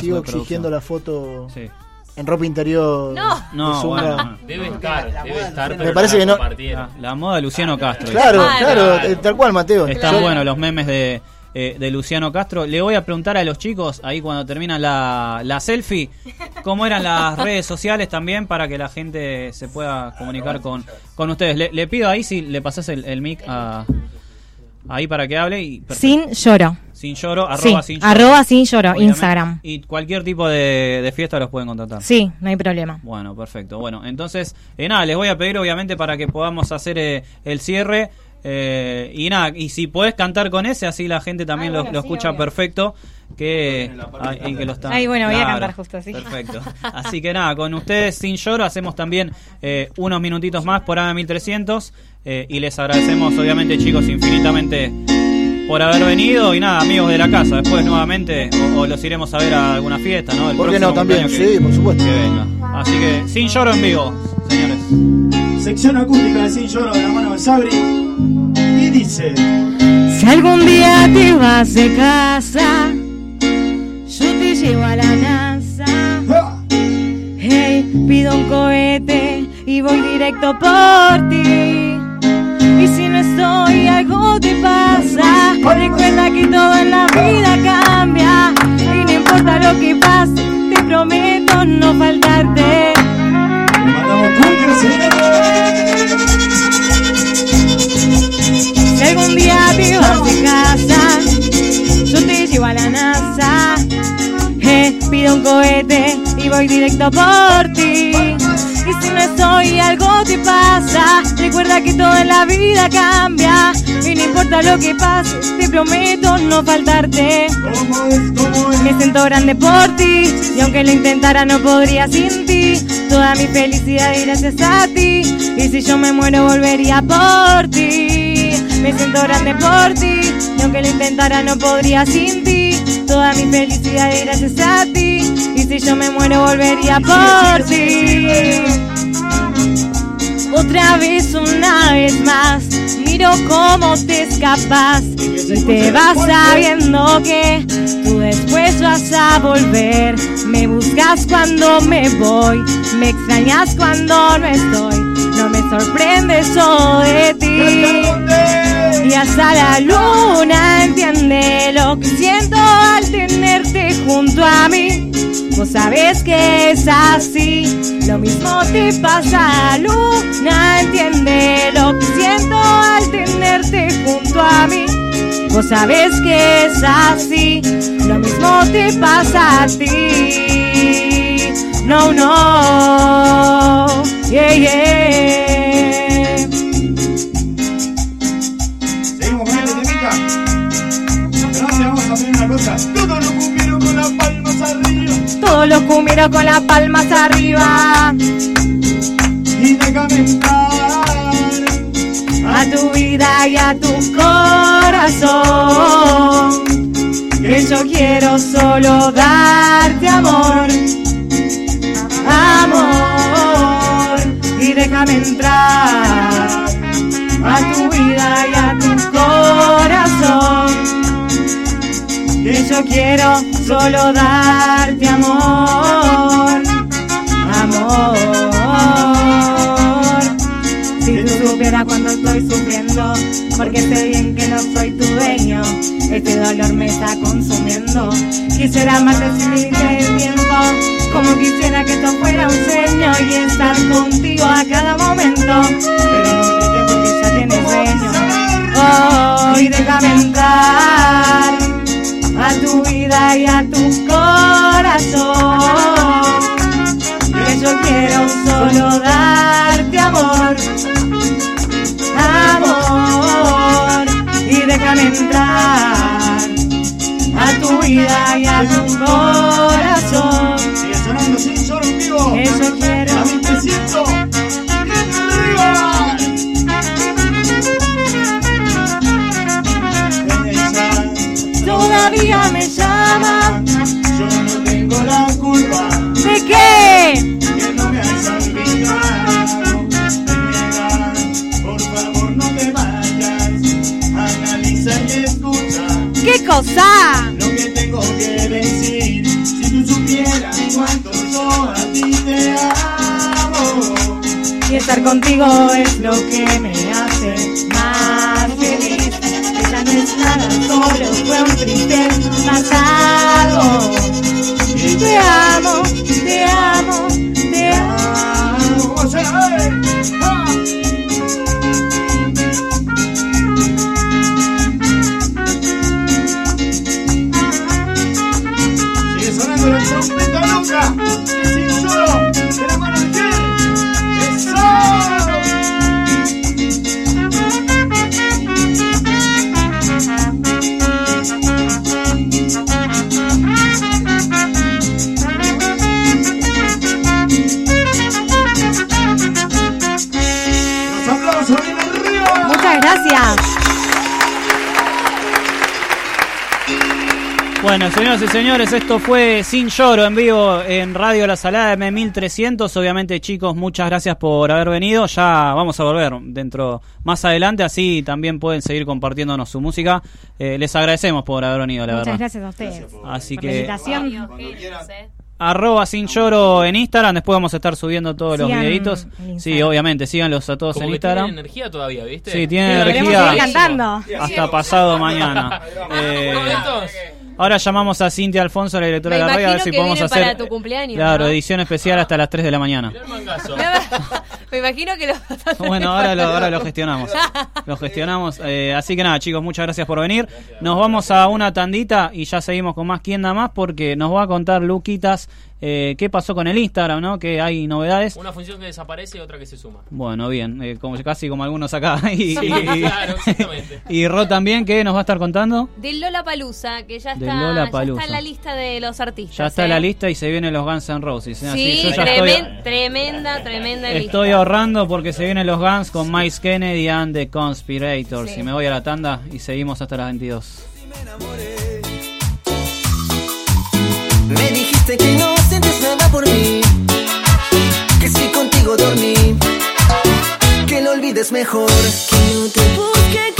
Sigo exigiendo la foto en ropa interior. No. Bueno, Debe estar, debe estar. Me parece que no- la, la moda de Luciano Castro. Claro, Claro. claro, tal cual, Mateo. Están Yo- buenos los memes de, eh, de Luciano Castro. Le voy a preguntar a los chicos, ahí cuando termina la, la selfie, cómo eran las redes sociales también para que la gente se pueda comunicar con, con ustedes. Le, le pido ahí si le pasas el, el mic a, ahí para que hable. y perfecto. Sin lloro. Sin lloro, Sí, arroba sin lloro. arroba sin lloro, Obviamente. Instagram. Y cualquier tipo de, de fiesta los pueden contratar. Sí, no hay problema. Bueno, perfecto. Bueno, entonces, eh, nada, les voy a pedir obviamente para que podamos hacer eh, el cierre. eh, y nada, y si podés cantar con ese, así la gente también lo, lo escucha perfecto. Que, ay, y que lo están- Ay, bueno, voy a cantar justo así. Perfecto. Así que nada, con ustedes sin lloro hacemos también eh, unos minutitos más por AM 1300. eh, y les agradecemos, obviamente, chicos, infinitamente por haber venido. Y nada, amigos de la casa, después nuevamente, o, o los iremos a ver a alguna fiesta, ¿no? El ¿Por qué próximo no? También, que- sí, por supuesto. que venga. Así que sin lloro en vivo, señores. Sección acústica de Sin Lloro de la mano de Sabri. Y dice: Si algún día te vas de casa, yo te llevo a la NASA. Hey, pido un cohete y voy directo por ti. Algo te pasa. Recuerda que todo en la vida cambia. Y no importa lo que pase, te prometo no faltarte. Si algún día te vas de casa, yo te llevo a la NASA. Eh, pido un cohete y voy directo por ti. Si no estoy, algo te pasa. Recuerda que todo en la vida cambia. Y no importa lo que pase, te prometo no faltarte. ¿Cómo es? ¿Cómo es? Me siento grande por ti y aunque lo intentara no podría sin ti. Toda mi felicidad gracias a ti. Y si yo me muero volvería por ti. Me siento grande por ti y aunque lo intentara no podría sin ti. Toda mi felicidad y gracias a ti. Y si yo me muero volvería por ti. Otra vez, una vez más, miro cómo te escapas y te vas sabiendo que tú después vas a volver. Me buscas cuando me voy, me extrañas cuando no estoy. No me sorprende eso Vos sabés que es así, lo mismo te pasa, luna entiende lo que siento al tenerte junto a mí. Vos sabés que es así, lo mismo te pasa a ti. No, no, yeah, yeah. Los con las palmas arriba. Y déjame entrar. a tu vida y a tu corazón. Que yo quiero solo darte amor, amor, y déjame entrar Yo quiero solo darte amor, amor. Si tú supieras cuando estoy sufriendo, porque sé bien que no soy tu dueño, este dolor me está consumiendo. Quisiera amarte sin de tiempo, como quisiera que esto fuera un sueño y estar contigo a cada momento. y Eso quiero. A mí te siento. Todavía me llama. Yo no tengo la culpa. ¿De qué? Que no me por favor no te vayas. Analiza y escucha. ¿Qué cosa? que decir. Si tú supieras cuánto yo a ti te amo. Y estar contigo es lo que me hace más feliz. Esa no es nada, solo fue un triste pasado. Y te amo, te amo. Bueno, señoras y señores, esto fue Sin Lloro en vivo en Radio La Salada M1300. Obviamente, chicos, muchas gracias por haber venido. Ya vamos a volver dentro más adelante, así también pueden seguir compartiéndonos su música. Eh, les agradecemos por haber venido, la Muchas verdad. gracias a ustedes. Así por que invitación. arroba Sin Lloro en Instagram. Después vamos a estar subiendo todos los videitos. Sí, Instagram. obviamente, síganlos a todos Como en que tienen Instagram. energía todavía, ¿viste? Sí, tienen energía hasta pasado mañana. Eh. Ahora llamamos a Cintia Alfonso, la directora Me de la radio, a ver imagino si que podemos viene hacer para tu cumpleaños, claro, ¿no? edición especial hasta las 3 de la mañana. Me imagino que lo Bueno, ahora lo, ahora lo gestionamos. Lo gestionamos. Eh, así que nada, chicos, muchas gracias por venir. Nos vamos a una tandita y ya seguimos con más quién da más porque nos va a contar Luquitas eh, qué pasó con el Instagram, ¿no? Que hay novedades. Una función que desaparece y otra que se suma. Bueno, bien, eh, como casi como algunos acá. Y, Sí, y- claro, exactamente. y Ro también, que nos va a estar contando. Del Lola Palusa, que ya está, ya está en la lista de los artistas. Ya está ¿eh? la lista y se vienen los Guns N' Roses. ¿eh? Así, Sí, yo ya tremen- estoy, tremenda, tremenda estoy lista. ahorrando porque se vienen los Guns con Miles Kennedy and the Conspirators. Sí. Y me voy a la tanda y seguimos hasta las 22. Me dijiste que no que si contigo dormí, que lo olvides mejor. Que no te busque,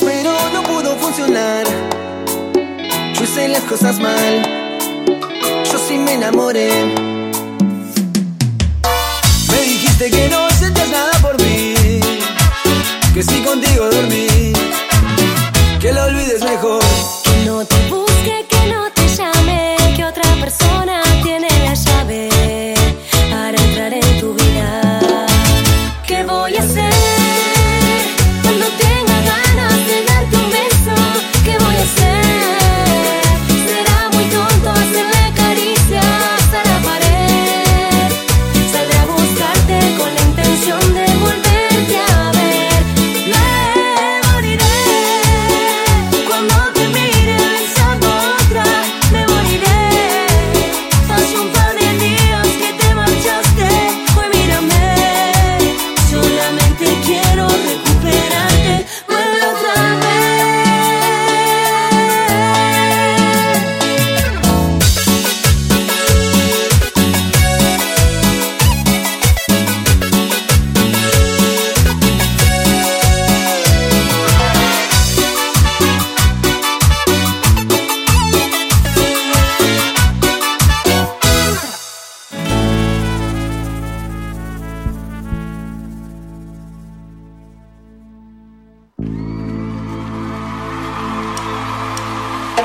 pero no pudo funcionar. Yo hice las cosas mal. Yo sí me enamoré. Me dijiste que no sentías nada por mí. Que si contigo dormí. Que lo olvides mejor.